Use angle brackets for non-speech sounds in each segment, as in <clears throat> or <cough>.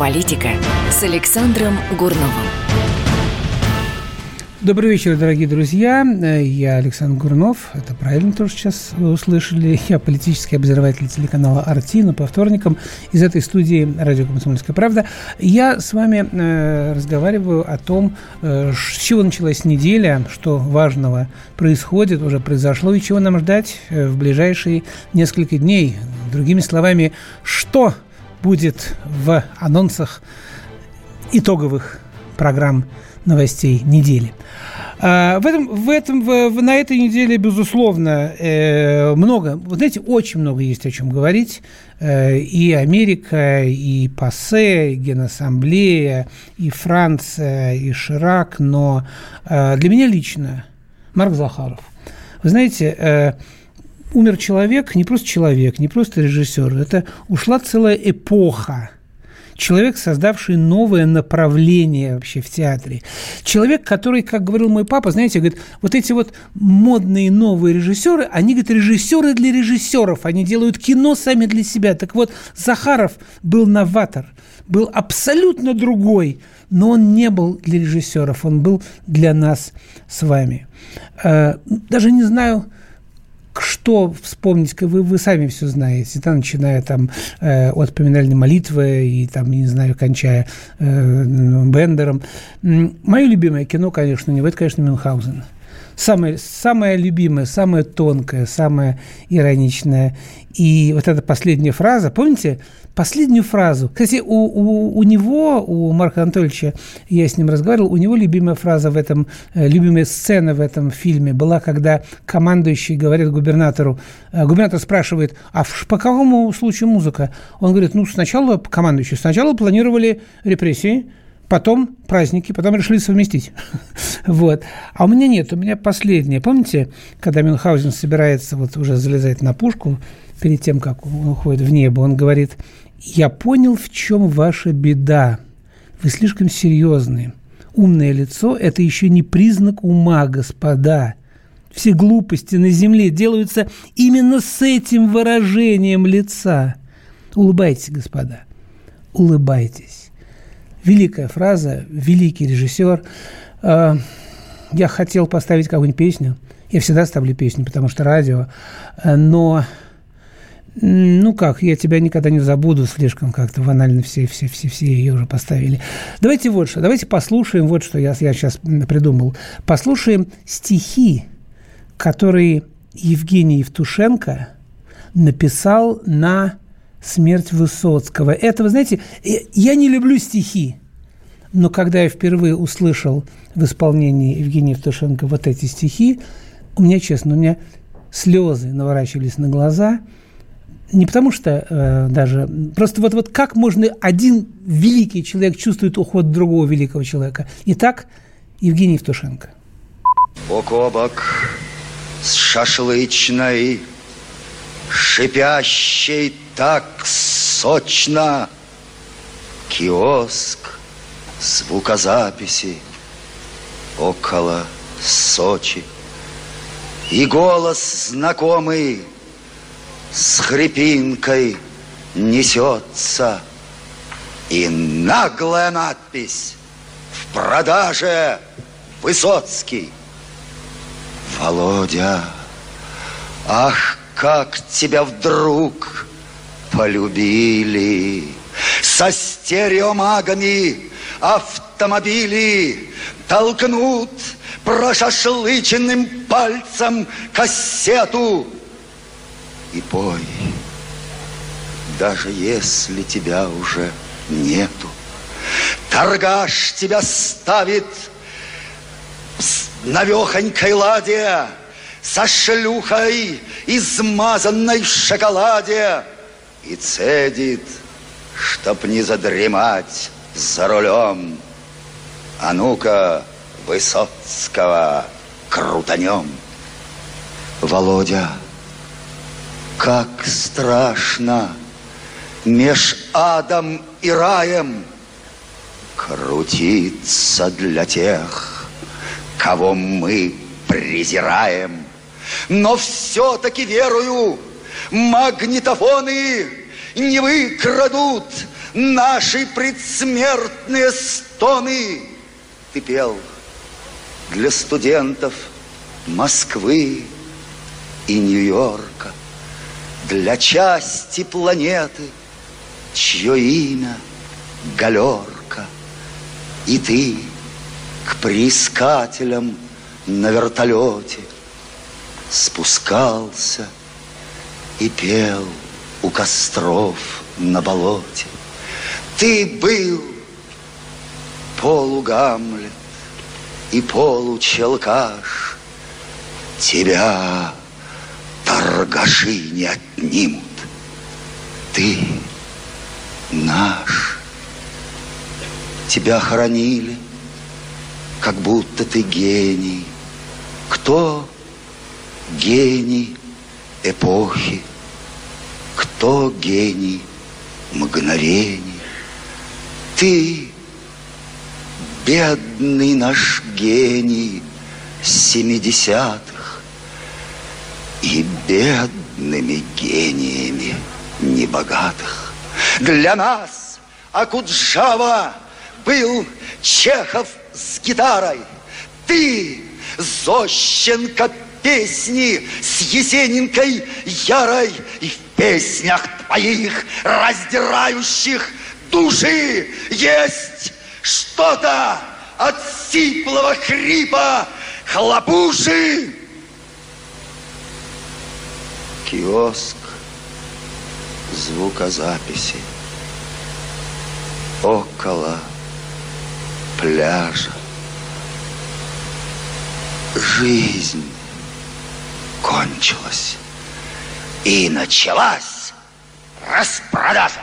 Геополитика с Александром Гурновым. Добрый вечер, дорогие друзья. Я Александр Гурнов. Это правильно тоже сейчас вы услышали. Я политический обозреватель телеканала «Арти», но по вторникам из этой студии «Радио Комсомольская правда». Я с вами э, разговариваю о том, э, с чего началась неделя, что важного происходит, уже произошло, и чего нам ждать э, в ближайшие несколько дней. Другими словами, что будет в анонсах итоговых программ новостей недели. А, в этом, в этом, в, на этой неделе, безусловно, э, много, знаете, очень много есть о чем говорить. Э, и Америка, и ПАСЕ, и Генассамблея, и Франция, и Ширак. Но э, для меня лично Марк Захаров. Вы знаете, умер человек, не просто человек, не просто режиссер, это ушла целая эпоха человек, создавший новое направление вообще в театре. Человек, который, как говорил мой папа, знаете, говорит, вот эти вот модные новые режиссеры, они, говорят, режиссеры для режиссеров, они делают кино сами для себя. Так вот, Захаров был новатор, был абсолютно другой, но он не был для режиссеров, он был для нас с вами. Э, даже не знаю, что вспомнить, вы, вы сами все знаете, да, начиная там э, от поминальной молитвы и там, не знаю, кончая э, Бендером. Мое любимое кино, конечно, не это, конечно, Мюнхгаузен самое, самое любимое, самое тонкое, самое ироничное. И вот эта последняя фраза, помните, последнюю фразу. Кстати, у, у, у него, у Марка Анатольевича, я с ним разговаривал, у него любимая фраза в этом, э, любимая сцена в этом фильме была, когда командующий говорит губернатору, э, губернатор спрашивает, а по какому случаю музыка? Он говорит, ну, сначала, командующий, сначала планировали репрессии, потом праздники, потом решили совместить. <laughs> вот. А у меня нет, у меня последнее. Помните, когда Мюнхгаузен собирается, вот уже залезать на пушку, перед тем, как он уходит в небо, он говорит, я понял, в чем ваша беда. Вы слишком серьезные. Умное лицо – это еще не признак ума, господа. Все глупости на земле делаются именно с этим выражением лица. Улыбайтесь, господа, улыбайтесь. Великая фраза, великий режиссер. А, я хотел поставить какую-нибудь песню. Я всегда ставлю песню, потому что радио. Но ну как, я тебя никогда не забуду, слишком как-то банально все, все, все, все ее уже поставили. Давайте вот что, давайте послушаем вот что я, я сейчас придумал. Послушаем стихи, которые Евгений Евтушенко написал на смерть Высоцкого. Это, вы знаете, я не люблю стихи, но когда я впервые услышал в исполнении Евгения Евтушенко вот эти стихи, у меня, честно, у меня слезы наворачивались на глаза – не потому что э, даже... Просто вот, вот как можно один великий человек чувствует уход другого великого человека. Итак, Евгений Евтушенко. Бок о бок с шашлычной, шипящей так сочно, киоск звукозаписи около Сочи. И голос знакомый – с хрипинкой несется. И наглая надпись в продаже Высоцкий. Володя, ах, как тебя вдруг полюбили Со стереомагами автомобили Толкнут прошашлыченным пальцем кассету и пой, даже если тебя уже нету. Торгаш тебя ставит с навехонькой ладе, со шлюхой, измазанной в шоколаде, и цедит, чтоб не задремать за рулем. А ну-ка, Высоцкого крутанем. Володя, как страшно меж адом и раем крутиться для тех, кого мы презираем. Но все-таки верую, магнитофоны не выкрадут наши предсмертные стоны. Ты пел для студентов Москвы и Нью-Йорка, для части планеты, чье имя Галерка. И ты к приискателям на вертолете спускался и пел у костров на болоте. Ты был полугамлет и получелкаш. Тебя торгаши не отнимут. Ты наш. Тебя хоронили, как будто ты гений. Кто гений эпохи? Кто гений мгновений? Ты, бедный наш гений семидесятых, и бедными гениями небогатых. Для нас Акуджава был Чехов с гитарой. Ты, Зощенко, песни с Есенинкой ярой И в песнях твоих, раздирающих души, есть что-то от сиплого хрипа хлопуши. Киоск звукозаписи около пляжа. Жизнь кончилась. И началась распродажа.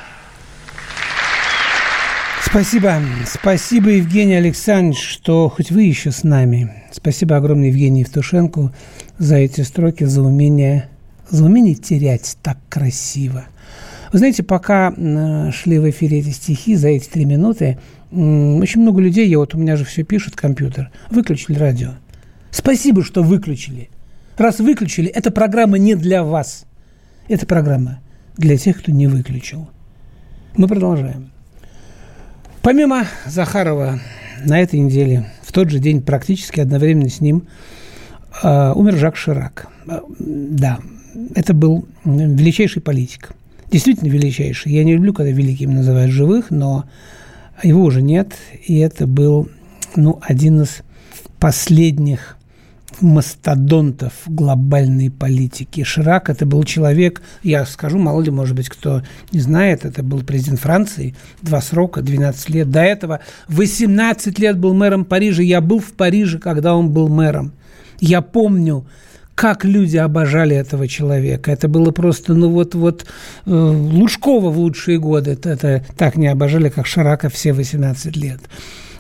Спасибо. Спасибо, Евгений Александрович, что хоть вы еще с нами. Спасибо огромное Евгению Евтушенко за эти строки, за умение, за умение терять так красиво. Вы знаете, пока шли в эфире эти стихи за эти три минуты, очень много людей, я вот у меня же все пишет компьютер, выключили радио. Спасибо, что выключили. Раз выключили, эта программа не для вас. Эта программа для тех, кто не выключил. Мы продолжаем. Помимо Захарова, на этой неделе, в тот же день, практически одновременно с ним, э, умер Жак Ширак. Э, да, это был величайший политик. Действительно величайший. Я не люблю, когда великими называют живых, но его уже нет. И это был ну, один из последних мастодонтов глобальной политики. Ширак – это был человек, я скажу, мало ли, может быть, кто не знает, это был президент Франции, два срока, 12 лет. До этого 18 лет был мэром Парижа. Я был в Париже, когда он был мэром. Я помню, как люди обожали этого человека. Это было просто, ну вот, вот э, Лужкова в лучшие годы это, это так не обожали, как Ширака все 18 лет.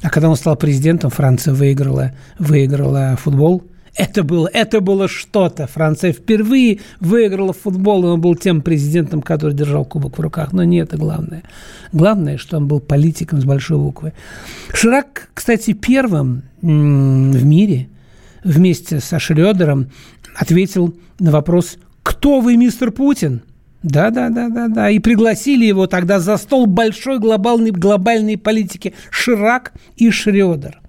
А когда он стал президентом, Франция выиграла, выиграла футбол – это было, это было что-то. Франция впервые выиграла футбол, и он был тем президентом, который держал кубок в руках. Но не это главное. Главное, что он был политиком с большой буквы. Ширак, кстати, первым в мире вместе со Шредером ответил на вопрос «Кто вы, мистер Путин?» Да, да, да, да, да. И пригласили его тогда за стол большой глобальной, глобальной политики Ширак и Шредер.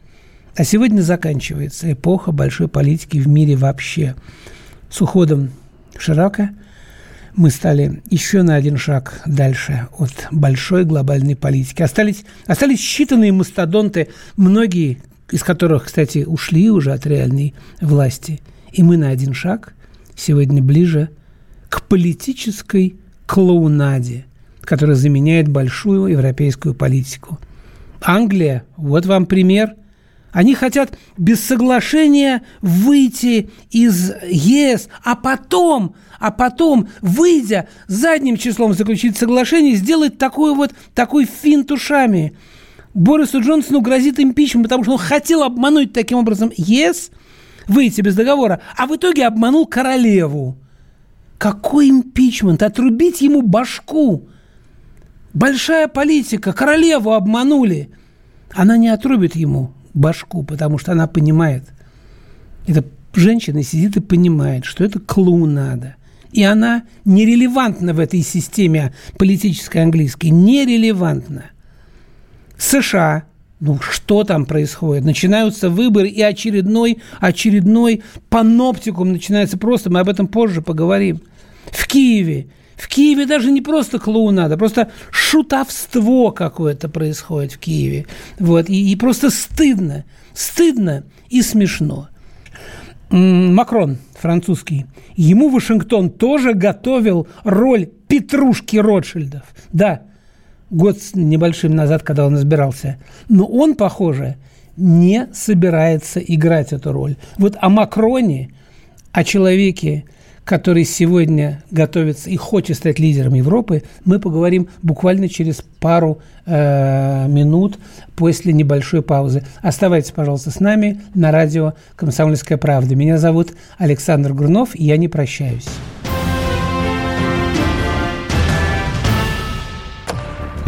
А сегодня заканчивается эпоха большой политики в мире вообще. С уходом Ширака мы стали еще на один шаг дальше от большой глобальной политики. Остались, остались считанные мастодонты, многие из которых, кстати, ушли уже от реальной власти. И мы на один шаг сегодня ближе к политической клоунаде, которая заменяет большую европейскую политику. Англия, вот вам пример – они хотят без соглашения выйти из ЕС, а потом, а потом, выйдя задним числом заключить соглашение, сделать такой вот, такой финт ушами. Борису Джонсону грозит импичмент, потому что он хотел обмануть таким образом ЕС, выйти без договора, а в итоге обманул королеву. Какой импичмент? Отрубить ему башку. Большая политика. Королеву обманули. Она не отрубит ему башку, потому что она понимает, эта женщина сидит и понимает, что это клоунада. И она нерелевантна в этой системе политической английской. Нерелевантна. США, ну, что там происходит? Начинаются выборы, и очередной, очередной паноптикум начинается просто, мы об этом позже поговорим. В Киеве. В Киеве даже не просто клоунада, просто шутовство какое-то происходит в Киеве. Вот, и, и просто стыдно, стыдно и смешно. Макрон, французский, ему Вашингтон тоже готовил роль Петрушки Ротшильдов. Да, год с небольшим назад, когда он избирался. Но он, похоже, не собирается играть эту роль. Вот о Макроне, о человеке, который сегодня готовится и хочет стать лидером Европы, мы поговорим буквально через пару э, минут после небольшой паузы. Оставайтесь, пожалуйста, с нами на радио «Комсомольская правда». Меня зовут Александр Грунов, и я не прощаюсь.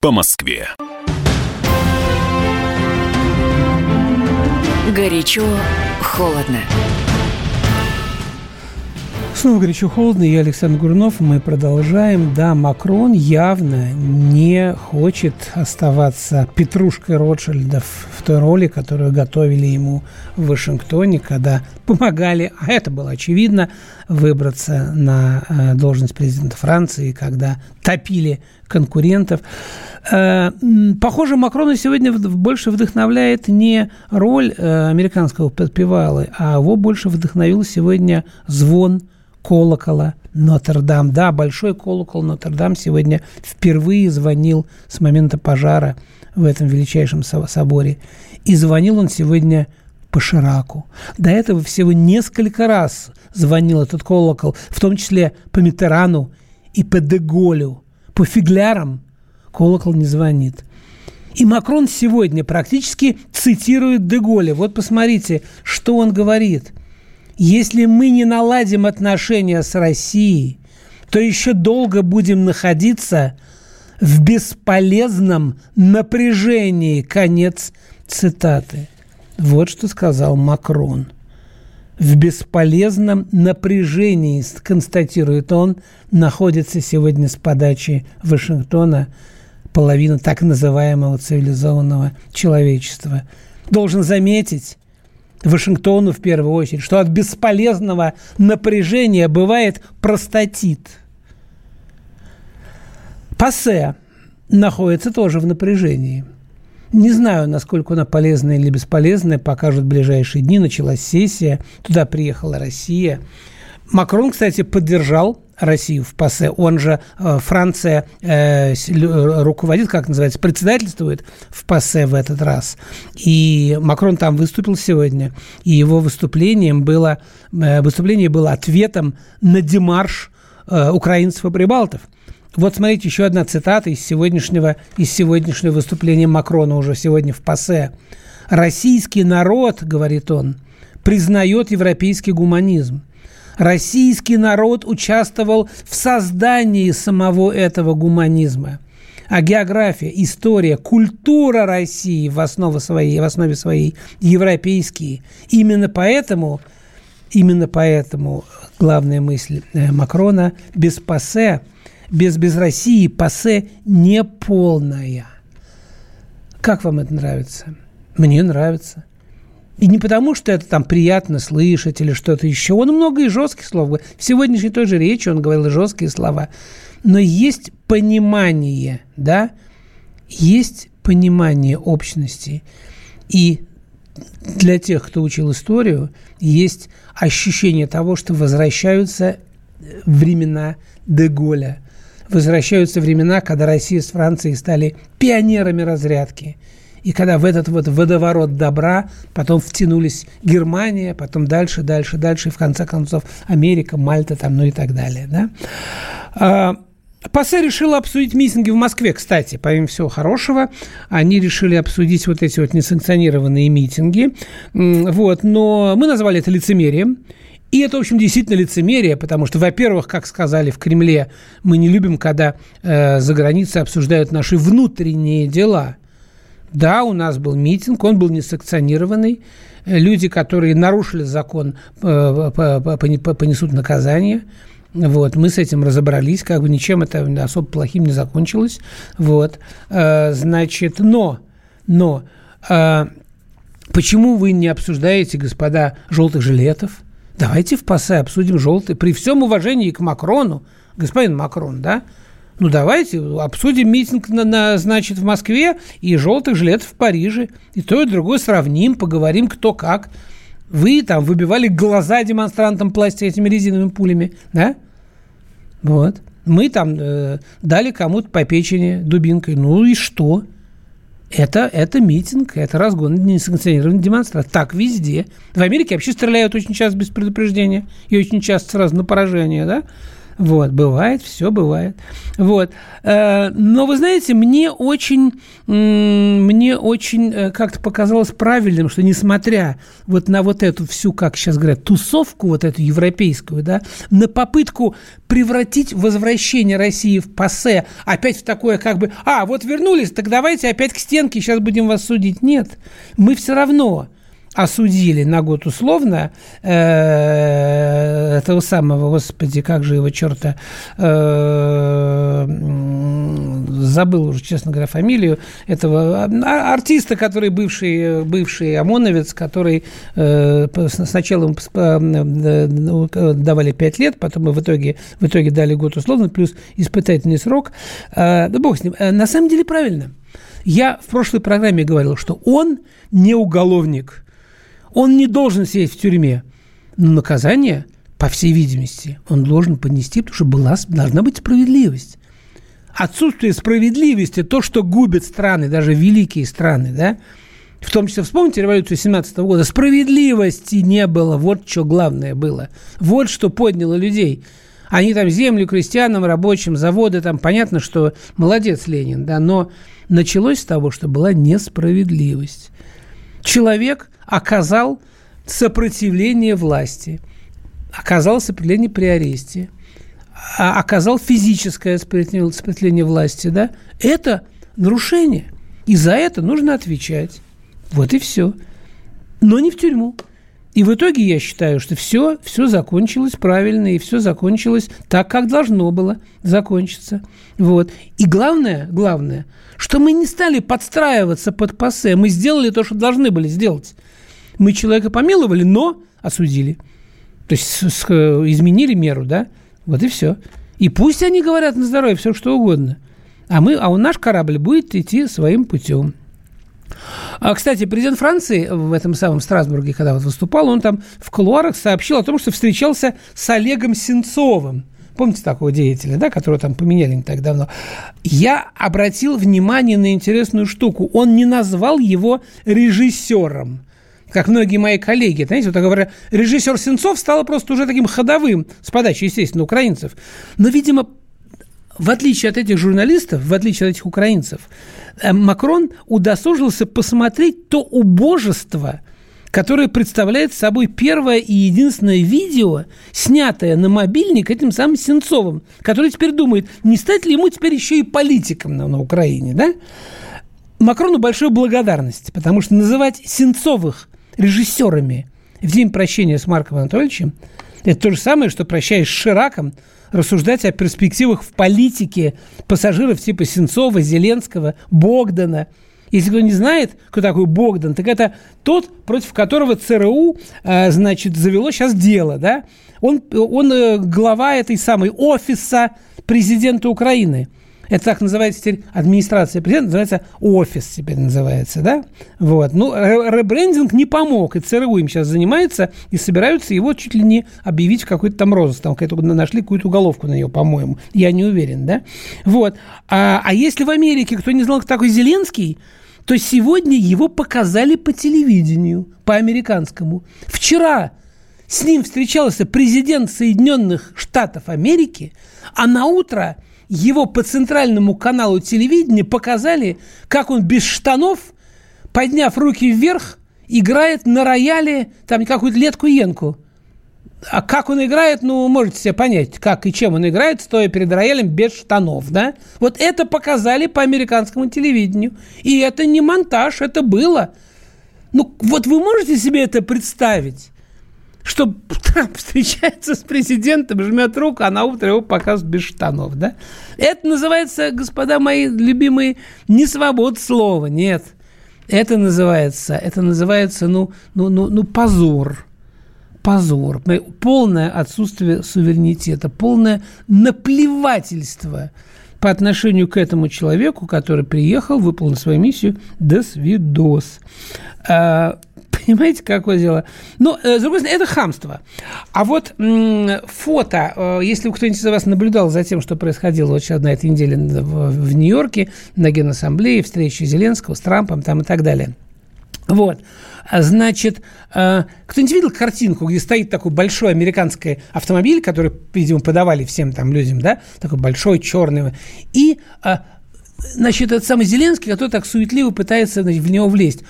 по Москве. Горячо, холодно. Снова горячо холодно, я Александр Гурнов, мы продолжаем. Да, Макрон явно не хочет оставаться петрушкой Ротшильдов в той роли, которую готовили ему в Вашингтоне, когда помогали, а это было очевидно, выбраться на э, должность президента Франции, когда топили конкурентов. Э, похоже, Макрона сегодня больше вдохновляет не роль э, американского подпевалы, а его больше вдохновил сегодня звон колокола Нотр-Дам. Да, большой колокол Нотр-Дам сегодня впервые звонил с момента пожара в этом величайшем соборе. И звонил он сегодня по Шираку. До этого всего несколько раз звонил этот колокол, в том числе по Митерану и по Деголю. По фиглярам колокол не звонит. И Макрон сегодня практически цитирует Деголя. Вот посмотрите, что он говорит. Если мы не наладим отношения с Россией, то еще долго будем находиться в бесполезном напряжении. Конец цитаты. Вот что сказал Макрон. В бесполезном напряжении, констатирует он, находится сегодня с подачи Вашингтона половина так называемого цивилизованного человечества. Должен заметить, Вашингтону в первую очередь, что от бесполезного напряжения бывает простатит. Пассе находится тоже в напряжении. Не знаю, насколько она полезная или бесполезная, покажут ближайшие дни. Началась сессия, туда приехала Россия. Макрон, кстати, поддержал Россию в ПАСЕ. Он же, э, Франция э, руководит, как называется, председательствует в ПАСЕ в этот раз. И Макрон там выступил сегодня, и его выступлением было, э, выступление было ответом на демарш э, украинцев и прибалтов. Вот смотрите, еще одна цитата из сегодняшнего, из сегодняшнего выступления Макрона уже сегодня в ПАСЕ. «Российский народ, — говорит он, — признает европейский гуманизм российский народ участвовал в создании самого этого гуманизма. А география, история, культура России в основе своей, в основе своей европейские. Именно поэтому, именно поэтому главная мысль э, Макрона без пассе, без, без России пассе не полная. Как вам это нравится? Мне нравится. И не потому, что это там приятно слышать или что-то еще. Он много и жестких слов говорит. В сегодняшней той же речи он говорил жесткие слова. Но есть понимание, да, есть понимание общности. И для тех, кто учил историю, есть ощущение того, что возвращаются времена Деголя. Возвращаются времена, когда Россия с Францией стали пионерами разрядки – И когда в этот вот водоворот добра потом втянулись Германия, потом дальше, дальше, дальше, и в конце концов Америка, Мальта там, ну и так далее, да. А, ПАСЕ решила обсудить митинги в Москве, кстати, помимо всего хорошего. Они решили обсудить вот эти вот несанкционированные митинги. Вот, но мы назвали это лицемерием. И это, в общем, действительно лицемерие, потому что, во-первых, как сказали в Кремле, мы не любим, когда э, за границей обсуждают наши внутренние дела. Да, у нас был митинг, он был несанкционированный. Люди, которые нарушили закон, э, понесут наказание. Вот, мы с этим разобрались, как бы ничем это особо плохим не закончилось. Вот, э, значит, но, но, э, почему вы не обсуждаете, господа, желтых жилетов? Давайте в ПАСЕ обсудим желтый, при всем уважении к Макрону, господин Макрон, да, ну, давайте обсудим митинг, на, на, значит, в Москве и желтых жилетов в Париже. И то, и другое сравним, поговорим, кто как. Вы там выбивали глаза демонстрантам пластика этими резиновыми пулями, да? Вот. Мы там э, дали кому-то по печени дубинкой. Ну и что? Это, это митинг, это разгон несанкционированной демонстрации. Так везде. В Америке вообще стреляют очень часто без предупреждения и очень часто сразу на поражение, да? Вот, бывает, все бывает. Вот. Э, но вы знаете, мне очень, мне очень э, как-то показалось правильным, что несмотря вот на вот эту всю, как сейчас говорят, тусовку вот эту европейскую, да, на попытку превратить возвращение России в пассе опять в такое как бы, а, вот вернулись, так давайте опять к стенке, сейчас будем вас судить. Нет, мы все равно осудили на год условно э, этого самого, господи, как же его черта, э, забыл уже, честно говоря, фамилию этого а, артиста, который бывший, бывший ОМОНовец, который э, сначала ну, давали 5 лет, потом в итоге, в итоге дали год условно, плюс испытательный срок. Э, да бог с ним. На самом деле правильно. Я в прошлой программе говорил, что он не уголовник – он не должен сидеть в тюрьме. Но наказание, по всей видимости, он должен понести, потому что была, должна быть справедливость. Отсутствие справедливости, то, что губит страны, даже великие страны, да, в том числе, вспомните революцию 17 года, справедливости не было, вот что главное было. Вот что подняло людей. Они там землю крестьянам, рабочим, заводы, там понятно, что молодец Ленин, да, но началось с того, что была несправедливость. Человек оказал сопротивление власти, оказал сопротивление при аресте, а оказал физическое сопротивление власти, да, это нарушение. И за это нужно отвечать. Вот и все. Но не в тюрьму. И в итоге я считаю, что все, все закончилось правильно, и все закончилось так, как должно было закончиться. Вот. И главное, главное, что мы не стали подстраиваться под пассе, мы сделали то, что должны были сделать. Мы человека помиловали, но осудили. То есть изменили меру, да? Вот и все. И пусть они говорят на здоровье все, что угодно. А, мы, а у наш корабль будет идти своим путем. А, кстати, президент Франции в этом самом Страсбурге, когда вот выступал, он там в кулуарах сообщил о том, что встречался с Олегом Сенцовым. Помните такого деятеля, да, которого там поменяли не так давно? Я обратил внимание на интересную штуку. Он не назвал его режиссером как многие мои коллеги. Знаете, вот говоря, режиссер Сенцов стал просто уже таким ходовым с подачи, естественно, украинцев. Но, видимо, в отличие от этих журналистов, в отличие от этих украинцев, Макрон удосужился посмотреть то убожество, которое представляет собой первое и единственное видео, снятое на мобильник этим самым Сенцовым, который теперь думает, не стать ли ему теперь еще и политиком на, на Украине, да? Макрону большой благодарность, потому что называть Сенцовых режиссерами в день прощения с Марком Анатольевичем это то же самое, что прощаясь с Шираком, рассуждать о перспективах в политике пассажиров типа Сенцова, Зеленского, Богдана – если кто не знает, кто такой Богдан, так это тот, против которого ЦРУ, э, значит, завело сейчас дело, да? Он, он э, глава этой самой офиса президента Украины. Это так называется теперь администрация президента, называется офис теперь называется, да? Вот. Ну, ребрендинг не помог, и ЦРУ им сейчас занимается, и собираются его чуть ли не объявить в какой-то там розыск, там какую-то, нашли какую-то уголовку на нее, по-моему, я не уверен, да? Вот. А, а если в Америке кто не знал, кто такой Зеленский, то сегодня его показали по телевидению, по американскому. Вчера с ним встречался президент Соединенных Штатов Америки, а на утро его по центральному каналу телевидения показали, как он без штанов, подняв руки вверх, играет на рояле там какую-то летку-енку. А как он играет, ну, можете себе понять, как и чем он играет, стоя перед роялем без штанов, да? Вот это показали по американскому телевидению. И это не монтаж, это было. Ну, вот вы можете себе это представить? Что Трамп встречается с президентом, жмет руку, а на утро его показывают без штанов, да? Это называется, господа мои любимые, не свобода слова, нет. Это называется, это называется, ну, ну, ну, ну позор. Позор. Полное отсутствие суверенитета, полное наплевательство по отношению к этому человеку, который приехал, выполнил свою миссию, до свидос. А, Понимаете, какое дело? Но, э, с другой стороны, это хамство. А вот фото, э, если кто-нибудь из вас наблюдал за тем, что происходило вот сейчас на этой неделе в, в Нью-Йорке, на Генассамблее, встрече Зеленского с Трампом там и так далее. Вот. Значит, э, кто-нибудь видел картинку, где стоит такой большой американский автомобиль, который, видимо, подавали всем там людям, да, такой большой, черный, и значит, этот самый Зеленский, который так суетливо пытается значит, в него влезть.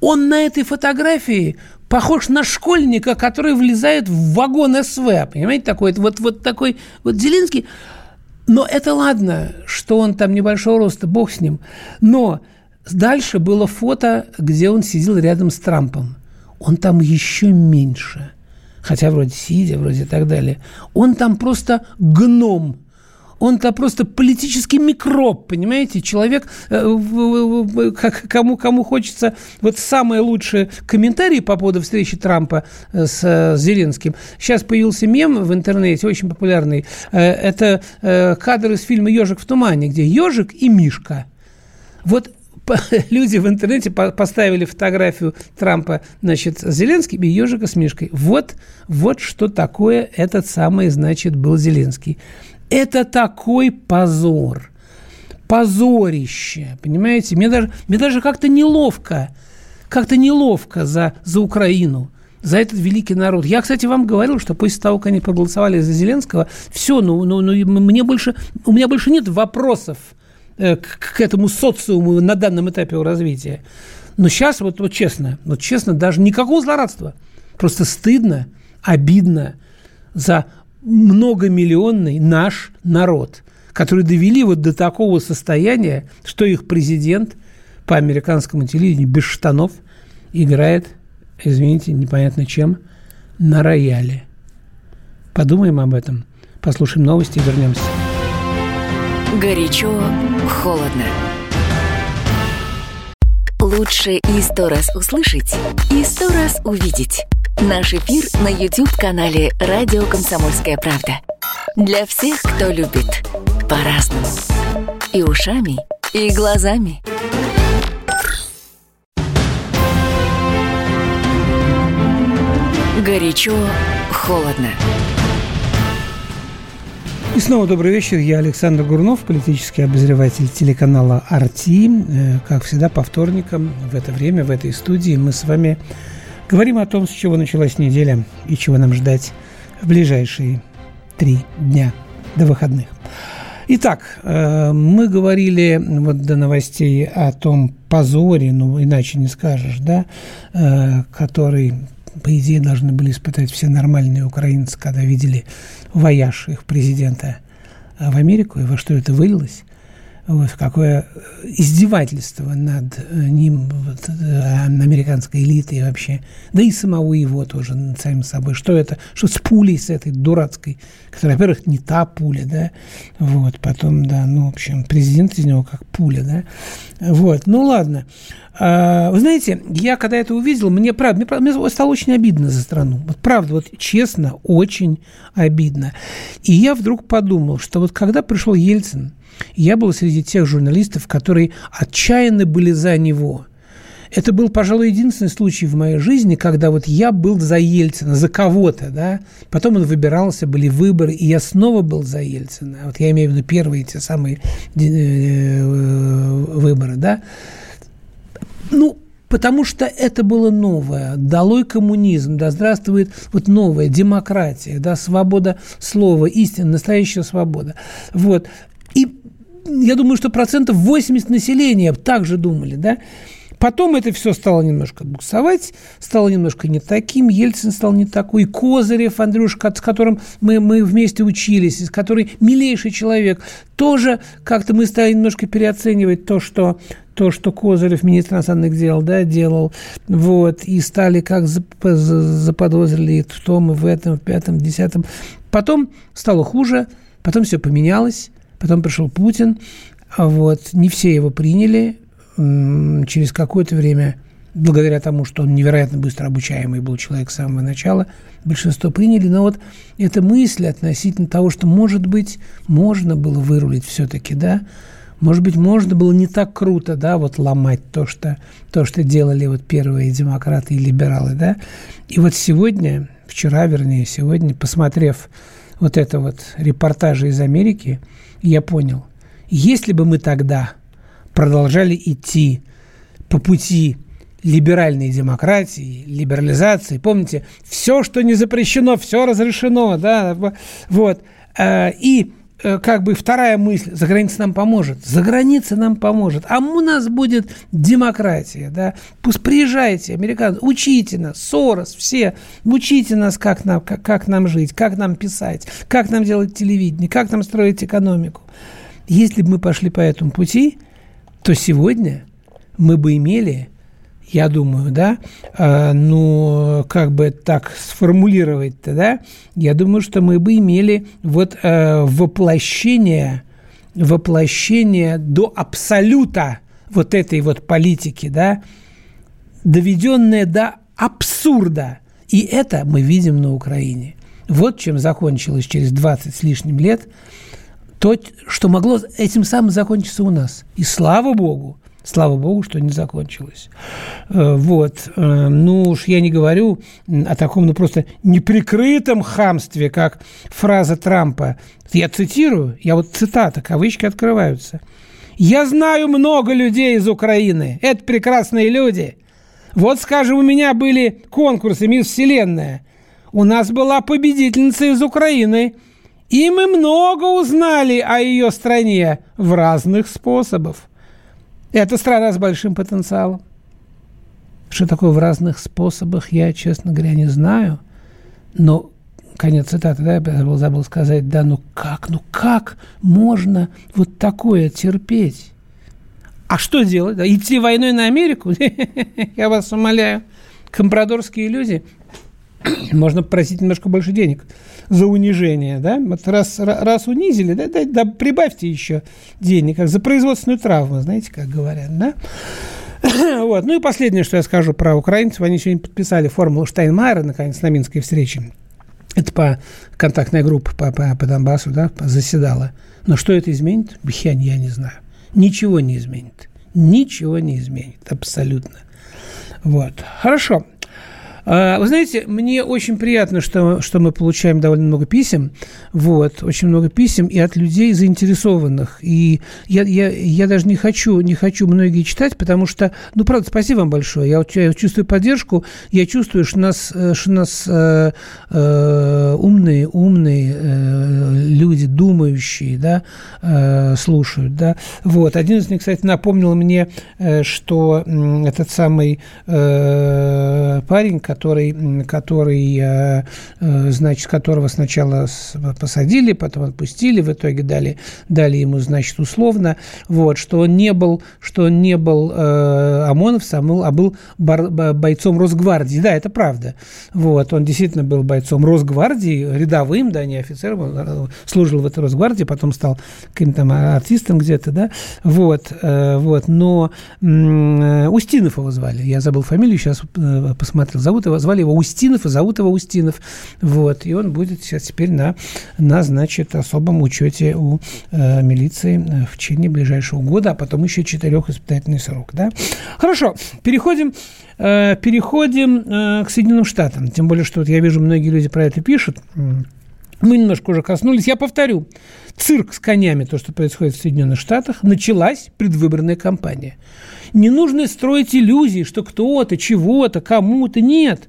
Он на этой фотографии похож на школьника, который влезает в вагон СВ. Понимаете, такой вот, вот такой вот Зеленский. Но это ладно, что он там небольшого роста, бог с ним. Но дальше было фото, где он сидел рядом с Трампом. Он там еще меньше. Хотя вроде сидя, вроде так далее. Он там просто гном – он-то просто политический микроб, понимаете? Человек, э, как, кому, кому хочется вот самые лучшие комментарии по поводу встречи Трампа э, с э, Зеленским. Сейчас появился мем в интернете, очень популярный. Это кадр из фильма «Ежик в тумане», где ежик и Мишка. Вот <laughs> люди в интернете поставили фотографию Трампа, значит, с Зеленским и ежика с Мишкой. Вот, вот что такое этот самый, значит, был Зеленский. Это такой позор. Позорище. Понимаете? Мне даже, мне даже как-то неловко. Как-то неловко за, за Украину за этот великий народ. Я, кстати, вам говорил, что после того, как они проголосовали за Зеленского, все, ну, ну, ну мне больше, у меня больше нет вопросов к, к этому социуму на данном этапе его развития. Но сейчас, вот, вот честно, вот честно, даже никакого злорадства. Просто стыдно, обидно за многомиллионный наш народ, который довели вот до такого состояния, что их президент по американскому телевидению без штанов играет, извините, непонятно чем, на рояле. Подумаем об этом. Послушаем новости и вернемся. Горячо, холодно. Лучше и сто раз услышать, и сто раз увидеть. Наш эфир на YouTube-канале «Радио Комсомольская правда». Для всех, кто любит по-разному. И ушами, и глазами. Горячо, холодно. И снова добрый вечер. Я Александр Гурнов, политический обозреватель телеканала «Арти». Э, как всегда, по вторникам в это время, в этой студии мы с вами Говорим о том, с чего началась неделя и чего нам ждать в ближайшие три дня до выходных. Итак, э, мы говорили вот до новостей о том позоре, ну иначе не скажешь, да, э, который, по идее, должны были испытать все нормальные украинцы, когда видели вояж их президента в Америку, и во что это вылилось вот, какое издевательство над э, ним, вот, э, американской элитой вообще, да и самого его тоже над самим собой. Что это? Что с пулей с этой дурацкой, которая, во-первых, не та пуля, да, вот, потом, да, ну, в общем, президент из него как пуля, да, вот, ну, ладно. А, вы знаете, я когда это увидел, мне, правда, мне, мне стало очень обидно за страну. Вот правда, вот честно, очень обидно. И я вдруг подумал, что вот когда пришел Ельцин, я был среди тех журналистов, которые отчаянно были за него. Это был, пожалуй, единственный случай в моей жизни, когда вот я был за Ельцина, за кого-то, да. Потом он выбирался, были выборы, и я снова был за Ельцина. Вот я имею в виду первые те самые э, выборы, да. Ну, потому что это было новое. Долой коммунизм, да здравствует вот новая демократия, да, свобода слова, истина, настоящая свобода. Вот. Я думаю, что процентов 80 населения также думали, да. Потом это все стало немножко буксовать, стало немножко не таким, Ельцин стал не такой, Козырев, Андрюшка, с которым мы, мы вместе учились, который милейший человек, тоже как-то мы стали немножко переоценивать то, что то, что Козырев, министр иностранных дел, да, делал, вот, и стали как заподозрили в том, и в этом, в пятом, в десятом. Потом стало хуже, потом все поменялось, потом пришел Путин, вот, не все его приняли, через какое-то время, благодаря тому, что он невероятно быстро обучаемый был человек с самого начала, большинство приняли. Но вот эта мысль относительно того, что, может быть, можно было вырулить все-таки, да, может быть, можно было не так круто, да, вот ломать то, что, то, что делали вот первые демократы и либералы, да. И вот сегодня, вчера, вернее, сегодня, посмотрев вот это вот репортажи из Америки, я понял, если бы мы тогда продолжали идти по пути либеральной демократии, либерализации. Помните, все, что не запрещено, все разрешено, да, вот. Э, и как бы вторая мысль, за границей нам поможет, за границей нам поможет, а у нас будет демократия, да, пусть приезжайте, американцы, учите нас, Сорос, все, учите нас, как нам, как, как нам жить, как нам писать, как нам делать телевидение, как нам строить экономику. Если бы мы пошли по этому пути – то сегодня мы бы имели, я думаю, да, э, ну, как бы так сформулировать-то, да, я думаю, что мы бы имели вот э, воплощение, воплощение до абсолюта вот этой вот политики, да, доведенное до абсурда. И это мы видим на Украине. Вот чем закончилось через 20 с лишним лет – то, что могло этим самым закончиться у нас. И слава богу, Слава богу, что не закончилось. Э, вот. Э, ну уж я не говорю о таком, ну просто неприкрытом хамстве, как фраза Трампа. Я цитирую, я вот цитата, кавычки открываются. «Я знаю много людей из Украины. Это прекрасные люди. Вот, скажем, у меня были конкурсы «Мисс Вселенная». У нас была победительница из Украины – и мы много узнали о ее стране в разных способах. Это страна с большим потенциалом. Что такое в разных способах, я, честно говоря, не знаю. Но, конец цитаты, да, я забыл, забыл сказать, да, ну как, ну как можно вот такое терпеть? А что делать? Идти войной на Америку? <laughs> Я вас умоляю. Компрадорские люди. <clears throat> Можно просить немножко больше денег за унижение, да? Вот раз, раз унизили, да, да, да, прибавьте еще денег, как за производственную травму, знаете, как говорят, да? <clears throat> Вот. Ну и последнее, что я скажу про украинцев. Они сегодня подписали формулу Штайнмайера, наконец, на Минской встрече. Это по контактной группе по, по, по Донбассу, да, заседала. Но что это изменит? Я, я не знаю. Ничего не изменит. Ничего не изменит. Абсолютно. Вот. Хорошо. А, вы знаете, мне очень приятно, что, что мы получаем довольно много писем, вот, очень много писем и от людей заинтересованных. И я, я, я даже не хочу, не хочу многие читать, потому что, ну, правда, спасибо вам большое. Я, я чувствую поддержку, я чувствую, что нас, э, что нас э, э, умные, умные э, люди, думающие, да, э, слушают, да. Вот. Один из них, кстати, напомнил мне, э, что э, этот самый э, парень, который, который э, э, значит, которого сначала посадили, потом отпустили, в итоге дали, дали ему, значит, условно, вот, что он не был, что он не был э, ОМОНовцем, а был бар, бойцом Росгвардии. Да, это правда. Вот, он действительно был бойцом Росгвардии, рядовым, да, не офицером, он э, служил в этой Росгвардии, потом стал каким-то артистом где-то, да, вот, вот, но э, Устинов его звали, я забыл фамилию, сейчас посмотрел, зовут зовут его, звали его Устинов, и зовут его Устинов. Вот, и он будет сейчас теперь на, на значит, особом учете у э, милиции э, в течение ближайшего года, а потом еще четырех испытательный срок, да. Хорошо, переходим э, переходим э, к Соединенным Штатам. Тем более, что вот я вижу, многие люди про это пишут. Мы немножко уже коснулись. Я повторю. Цирк с конями, то, что происходит в Соединенных Штатах, началась предвыборная кампания. Не нужно строить иллюзии, что кто-то, чего-то, кому-то. Нет.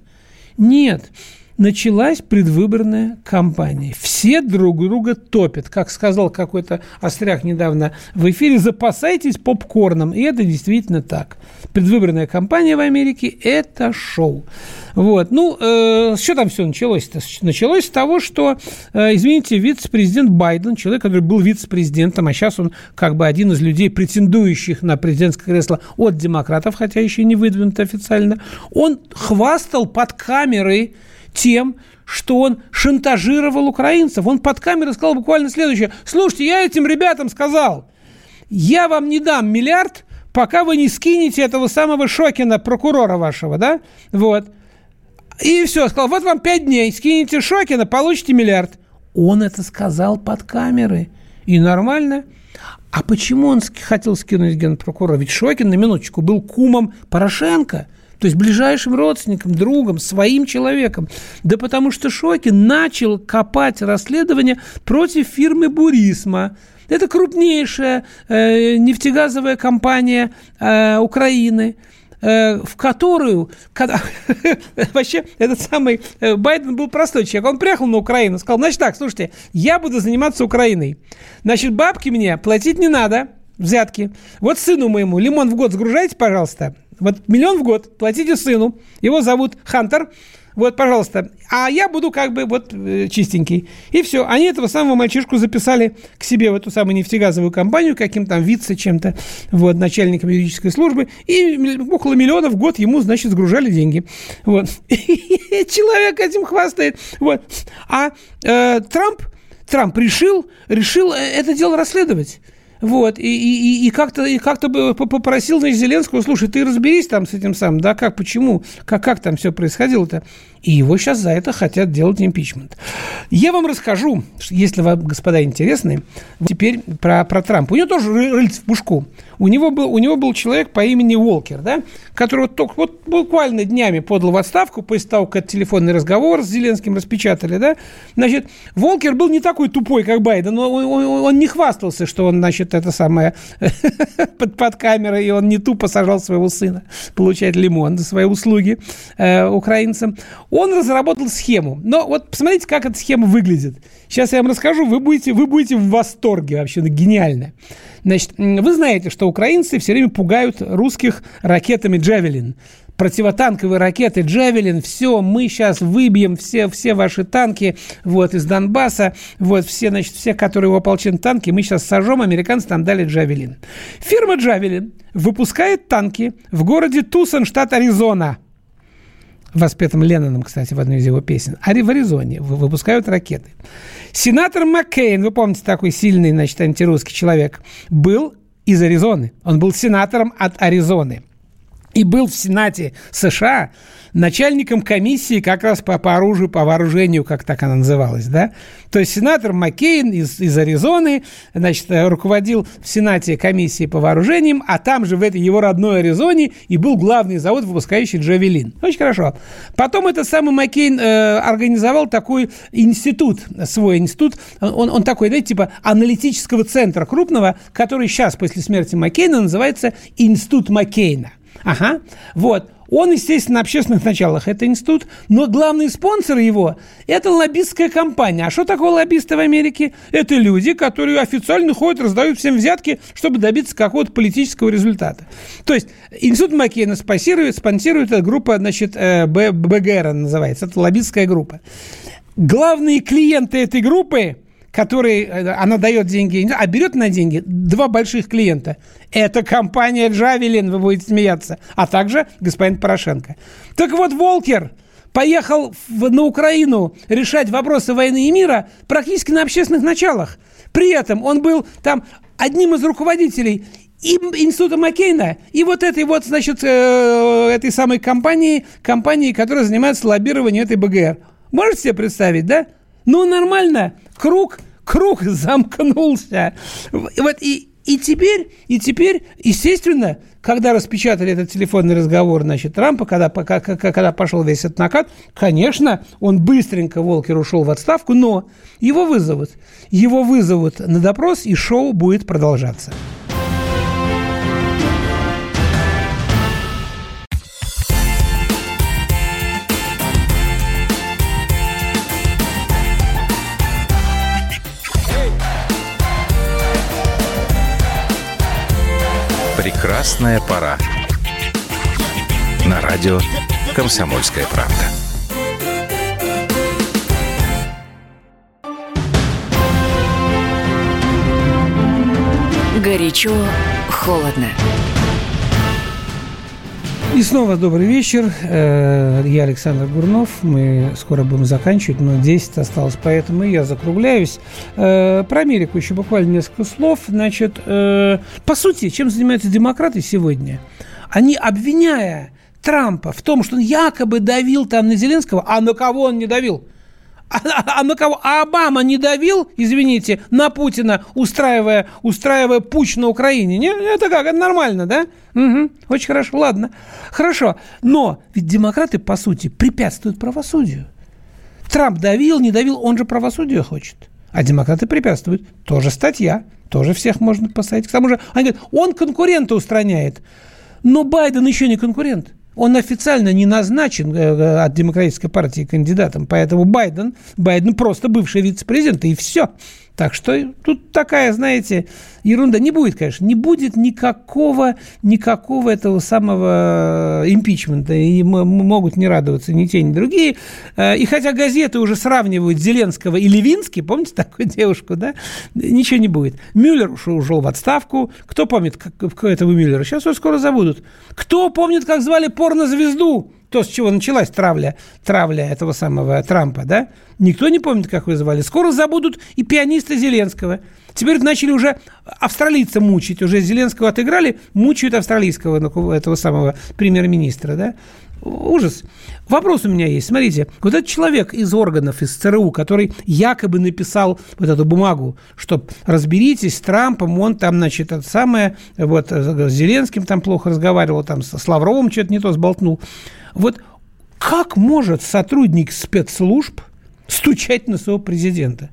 Нет началась предвыборная кампания. Все друг друга топят. Как сказал какой-то остряк недавно в эфире, запасайтесь попкорном. И это действительно так. Предвыборная кампания в Америке – это шоу. Вот. Ну, э, что там все началось-то? Началось с того, что, э, извините, вице-президент Байден, человек, который был вице-президентом, а сейчас он как бы один из людей, претендующих на президентское кресло от демократов, хотя еще не выдвинут официально, он хвастал под камерой тем, что он шантажировал украинцев. Он под камерой сказал буквально следующее. Слушайте, я этим ребятам сказал, я вам не дам миллиард, пока вы не скинете этого самого Шокина, прокурора вашего, да? Вот. И все, сказал, вот вам пять дней, скинете Шокина, получите миллиард. Он это сказал под камерой. И нормально. А почему он хотел скинуть генпрокурора? Ведь Шокин, на минуточку, был кумом Порошенко – то есть ближайшим родственником, другом, своим человеком. Да потому что Шокин начал копать расследование против фирмы «Бурисма», это крупнейшая э, нефтегазовая компания э, Украины э, в которую, когда, <laughs> вообще этот самый э, Байден был простой человек, он приехал на Украину, сказал, значит так, слушайте, я буду заниматься Украиной, значит, бабки мне платить не надо, взятки, вот сыну моему лимон в год загружайте, пожалуйста, вот миллион в год платите сыну, его зовут Хантер, вот, пожалуйста. А я буду как бы вот э, чистенький. И все. Они этого самого мальчишку записали к себе в эту самую нефтегазовую компанию, каким там вице чем-то, вот, начальником юридической службы. И около миллиона в год ему, значит, сгружали деньги. Вот. <laughs> И человек этим хвастает. Вот. А э, Трамп, Трамп решил, решил э, это дело расследовать. Вот, и, и, и как-то и как-то попросил значит, Зеленского, слушай, ты разберись там с этим самым, да, как, почему, как, как там все происходило-то. И его сейчас за это хотят делать импичмент. Я вам расскажу, если вам, господа, интересны, теперь про, про Трампа. У него тоже рыльц в пушку. У него, был, у него был человек по имени Волкер, да, который вот, только, вот буквально днями подал в отставку после того, как телефонный разговор с Зеленским распечатали, да. Значит, Волкер был не такой тупой, как Байден, но он, он, он не хвастался, что он, значит, это самое <laughs> под, под камерой, и он не тупо сажал своего сына получать лимон за свои услуги э, украинцам. Он разработал схему. Но вот посмотрите, как эта схема выглядит. Сейчас я вам расскажу, вы будете, вы будете в восторге вообще, ну, гениально. Значит, вы знаете, что украинцы все время пугают русских ракетами «Джавелин» противотанковые ракеты «Джавелин», все, мы сейчас выбьем все, все ваши танки вот, из Донбасса, вот, все, значит, все, которые у ополчен танки, мы сейчас сожжем, американцы нам дали «Джавелин». Фирма «Джавелин» выпускает танки в городе Тусон, штат Аризона – воспетым Ленноном, кстати, в одной из его песен, а в Аризоне выпускают ракеты. Сенатор Маккейн, вы помните, такой сильный, значит, антирусский человек, был из Аризоны. Он был сенатором от Аризоны. И был в Сенате США начальником комиссии как раз по, по оружию, по вооружению, как так она называлась, да. То есть сенатор Маккейн из, из Аризоны, значит, э, руководил в Сенате комиссией по вооружениям, а там же в этой его родной Аризоне и был главный завод, выпускающий Джавелин. Очень хорошо. Потом этот самый Маккейн э, организовал такой институт, свой институт, он, он такой, знаете, типа аналитического центра крупного, который сейчас, после смерти Маккейна, называется Институт Маккейна. Ага, вот. Он, естественно, на общественных началах, это институт, но главный спонсор его – это лоббистская компания. А что такое лоббисты в Америке? Это люди, которые официально ходят, раздают всем взятки, чтобы добиться какого-то политического результата. То есть институт Маккейна спонсирует, спонсирует эта группа, значит, э, БГР называется, это лоббистская группа. Главные клиенты этой группы который э, она дает деньги, а берет на деньги два больших клиента. Это компания Джавелин, вы будете смеяться, а также господин Порошенко. Так вот, Волкер поехал в, на Украину решать вопросы войны и мира практически на общественных началах. При этом он был там одним из руководителей и института Маккейна, и вот этой вот, значит, э, этой самой компании, компании, которая занимается лоббированием этой БГР. Можете себе представить, да? Ну, нормально. Круг, круг <laughs> замкнулся. Вот и И теперь, и теперь, естественно, когда распечатали этот телефонный разговор, значит, Трампа, когда, когда, когда пошел весь этот накат, конечно, он быстренько, Волкер, ушел в отставку, но его вызовут. Его вызовут на допрос, и шоу будет продолжаться. Прекрасная пора. На радио «Комсомольская правда». Горячо, холодно. И снова добрый вечер. Э, я Александр Гурнов. Мы скоро будем заканчивать, но 10 осталось, поэтому я закругляюсь. Э, про Америку еще буквально несколько слов. Значит, э, по сути, чем занимаются демократы сегодня? Они, обвиняя Трампа в том, что он якобы давил там на Зеленского, а на кого он не давил? А, а, а на кого? А Обама не давил, извините, на Путина, устраивая, устраивая путь на Украине? Не, это как? Это нормально, да? Угу, очень хорошо, ладно. Хорошо. Но ведь демократы, по сути, препятствуют правосудию. Трамп давил, не давил, он же правосудие хочет. А демократы препятствуют. Тоже статья, тоже всех можно посадить. К тому же, они говорят, он конкурента устраняет. Но Байден еще не конкурент. Он официально не назначен э, э, от Демократической партии кандидатом, поэтому Байден, Байден просто бывший вице-президент, и все. Так что тут такая, знаете, ерунда. Не будет, конечно, не будет никакого, никакого этого самого импичмента. И могут не радоваться ни те, ни другие. Э, и хотя газеты уже сравнивают Зеленского и Левинский, помните такую девушку, да? Ничего не будет. Мюллер ушел, в отставку. Кто помнит как, этого Мюллера? Сейчас его скоро забудут. Кто помнит, как звали порнозвезду? То, с чего началась травля, травля этого самого Трампа, да? Никто не помнит, как вы звали. Скоро забудут и пианиста Зеленского. Теперь начали уже австралийца мучить. Уже Зеленского отыграли, мучают австралийского ну, этого самого премьер-министра, да? Ужас. Вопрос у меня есть. Смотрите, вот этот человек из органов, из ЦРУ, который якобы написал вот эту бумагу, что разберитесь с Трампом, он там, значит, это самое, вот с Зеленским там плохо разговаривал, там с Лавровым что-то не то сболтнул. Вот как может сотрудник спецслужб стучать на своего президента?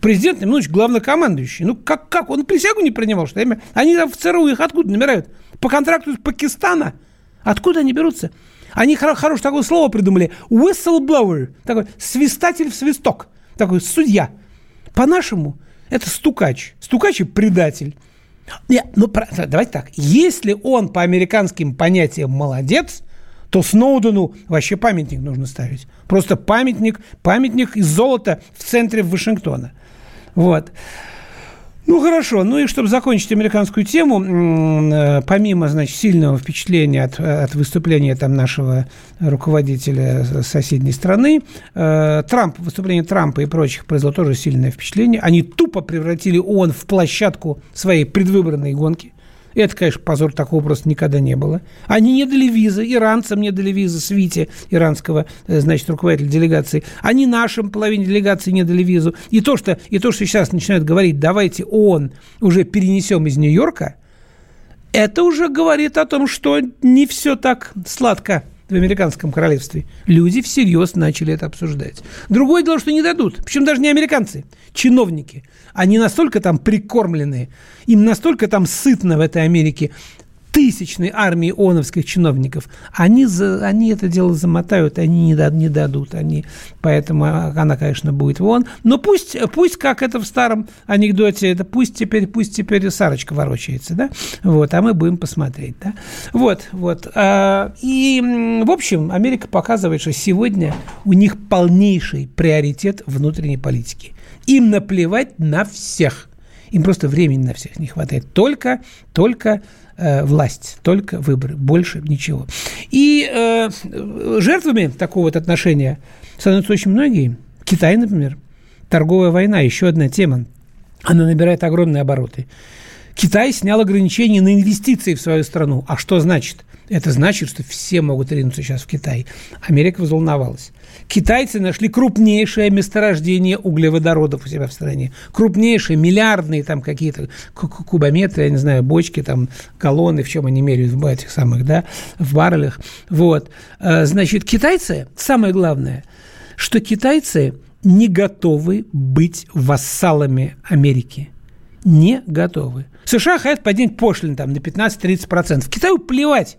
Президент, немножечко главнокомандующий. Ну, как, как? Он присягу не принимал, что ли? Они в ЦРУ их откуда набирают? По контракту из Пакистана? Откуда они берутся? Они хоро- хорошее такое слово придумали. Whistleblower. Такой свистатель в свисток. Такой судья. По-нашему, это стукач. Стукач и предатель. Нет, ну, давайте так. Если он по американским понятиям молодец, то Сноудену вообще памятник нужно ставить. Просто памятник, памятник из золота в центре Вашингтона. Вот. Ну, хорошо. Ну и чтобы закончить американскую тему, э, помимо, значит, сильного впечатления от, от выступления там нашего руководителя соседней страны, э, Трамп, выступление Трампа и прочих произвело тоже сильное впечатление. Они тупо превратили ООН в площадку своей предвыборной гонки. Это, конечно, позор, такого просто никогда не было. Они не дали визы, иранцам не дали визы, свите иранского, э, значит, руководителя делегации. Они нашим половине делегации не дали визу. И то, что, и то, что сейчас начинают говорить, давайте ООН уже перенесем из Нью-Йорка, это уже говорит о том, что не все так сладко в американском королевстве. Люди всерьез начали это обсуждать. Другое дело, что не дадут. Причем даже не американцы, чиновники. Они настолько там прикормленные, им настолько там сытно в этой Америке, тысячной армии ООНовских чиновников, они, за, они это дело замотают, они не, дад, не дадут. Они, поэтому она, конечно, будет в ООН. Но пусть, пусть, как это в старом анекдоте, это пусть теперь, пусть теперь Сарочка ворочается, да? Вот, а мы будем посмотреть, да? Вот, вот. А, и, в общем, Америка показывает, что сегодня у них полнейший приоритет внутренней политики. Им наплевать на всех. Им просто времени на всех не хватает. Только, только э, власть, только выборы, больше ничего. И э, жертвами такого вот отношения становятся очень многие. Китай, например. Торговая война, еще одна тема. Она набирает огромные обороты. Китай снял ограничения на инвестиции в свою страну. А что значит? Это значит, что все могут ринуться сейчас в Китай. Америка взволновалась. Китайцы нашли крупнейшее месторождение углеводородов у себя в стране. Крупнейшие, миллиардные там какие-то кубометры, я не знаю, бочки, там, колонны, в чем они меряют, в этих самых, да, в баррелях. Вот. Э, значит, китайцы, самое главное, что китайцы не готовы быть вассалами Америки. Не готовы. США хотят поднять пошлин там на 15-30%. Китаю плевать.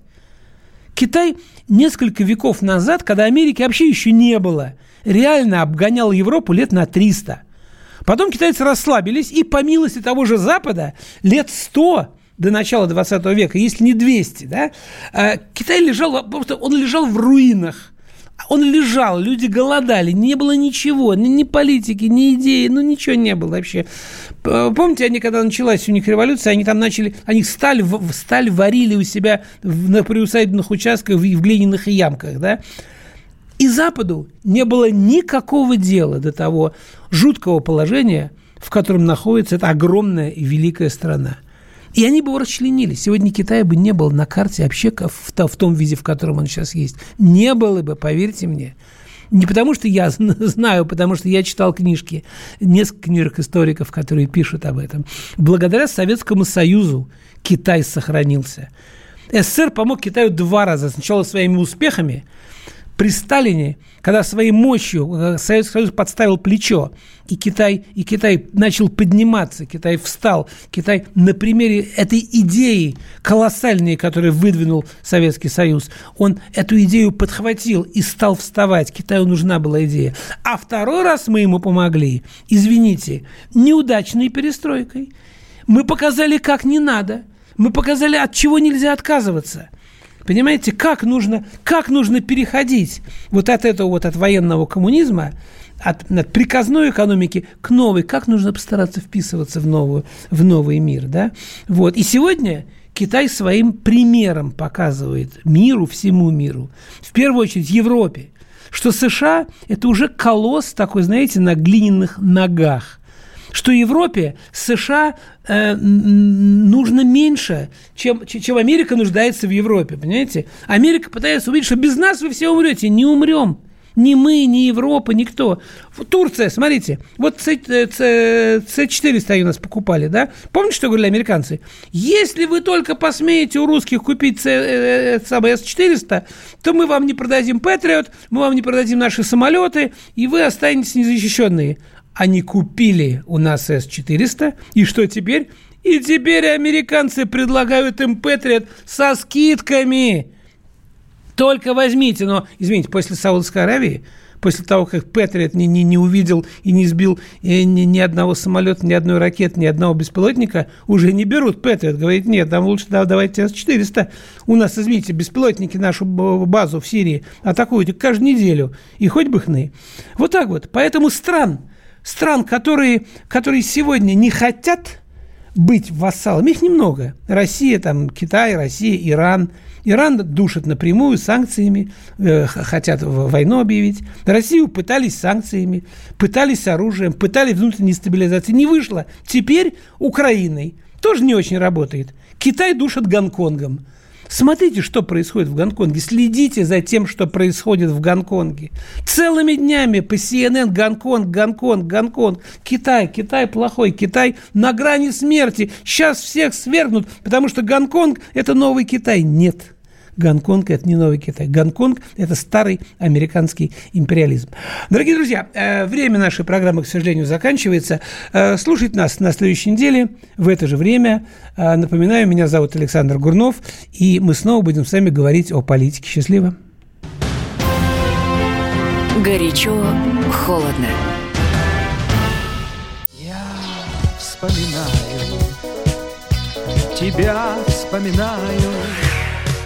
Китай несколько веков назад, когда Америки вообще еще не было, реально обгонял Европу лет на 300. Потом китайцы расслабились, и по милости того же Запада лет 100 до начала 20 века, если не 200, да, а Китай лежал, просто он лежал в руинах. Он лежал, люди голодали, не было ничего, ни, ни политики, ни идеи, ну ничего не было вообще. Помните, они, когда началась у них революция, они там начали, они сталь, сталь варили у себя на приусадебных участках в, в глиняных ямках, да? И Западу не было никакого дела до того жуткого положения, в котором находится эта огромная и великая страна. И они бы его расчленили. Сегодня Китая бы не было на карте вообще в, в том виде, в котором он сейчас есть. Не было бы, поверьте мне. Не потому, что я <laughs> знаю, потому что я читал книжки, несколько книжек историков, которые пишут об этом. Благодаря Советскому Союзу Китай сохранился. СССР помог Китаю два раза. Сначала своими успехами – при Сталине, когда своей мощью э, Советский Союз подставил плечо, и Китай, и Китай начал подниматься, Китай встал, Китай на примере этой идеи колоссальной, которую выдвинул Советский Союз, он эту идею подхватил и стал вставать. Китаю нужна была идея. А второй раз мы ему помогли, извините, неудачной перестройкой. Мы показали, как не надо. Мы показали, от чего нельзя отказываться – Понимаете, как нужно, как нужно переходить вот от этого вот от военного коммунизма, от, от приказной экономики к новой, как нужно постараться вписываться в, новую, в новый мир, да? Вот. И сегодня Китай своим примером показывает миру, всему миру, в первую очередь Европе, что США – это уже колосс такой, знаете, на глиняных ногах что Европе США э, нужно меньше, чем, чем Америка нуждается в Европе, понимаете? Америка пытается увидеть, что без нас вы все умрете. Не умрем. Ни мы, ни Европа, никто. Турция, смотрите, вот С-400 они у нас покупали, да? Помните, что говорили американцы? Если вы только посмеете у русских купить самый С-400, то мы вам не продадим Патриот, мы вам не продадим наши самолеты, и вы останетесь незащищенные. Они купили у нас С-400, и что теперь? И теперь американцы предлагают им Патриот со скидками. Только возьмите, но, извините, после Саудовской Аравии, после того, как Патриот не, не, не увидел и не сбил ни, ни одного самолета, ни одной ракеты, ни одного беспилотника, уже не берут Патриот. Говорит, нет, нам лучше да, давайте С-400. У нас, извините, беспилотники нашу базу в Сирии атакуют каждую неделю. И хоть бы хны. Вот так вот. Поэтому стран – стран, которые, которые сегодня не хотят быть вассалами, их немного. Россия, там, Китай, Россия, Иран. Иран душит напрямую санкциями, э, хотят войну объявить. Россию пытались санкциями, пытались оружием, пытались внутренней стабилизации. Не вышло. Теперь Украиной. Тоже не очень работает. Китай душит Гонконгом. Смотрите, что происходит в Гонконге. Следите за тем, что происходит в Гонконге. Целыми днями по CNN Гонконг, Гонконг, Гонконг. Китай, Китай плохой, Китай на грани смерти. Сейчас всех свергнут, потому что Гонконг – это новый Китай. Нет. Гонконг – это не новый Китай. Гонконг – это старый американский империализм. Дорогие друзья, э, время нашей программы, к сожалению, заканчивается. Э, слушайте нас на следующей неделе в это же время. Э, напоминаю, меня зовут Александр Гурнов, и мы снова будем с вами говорить о политике. Счастливо! Горячо, холодно. Я вспоминаю, тебя вспоминаю.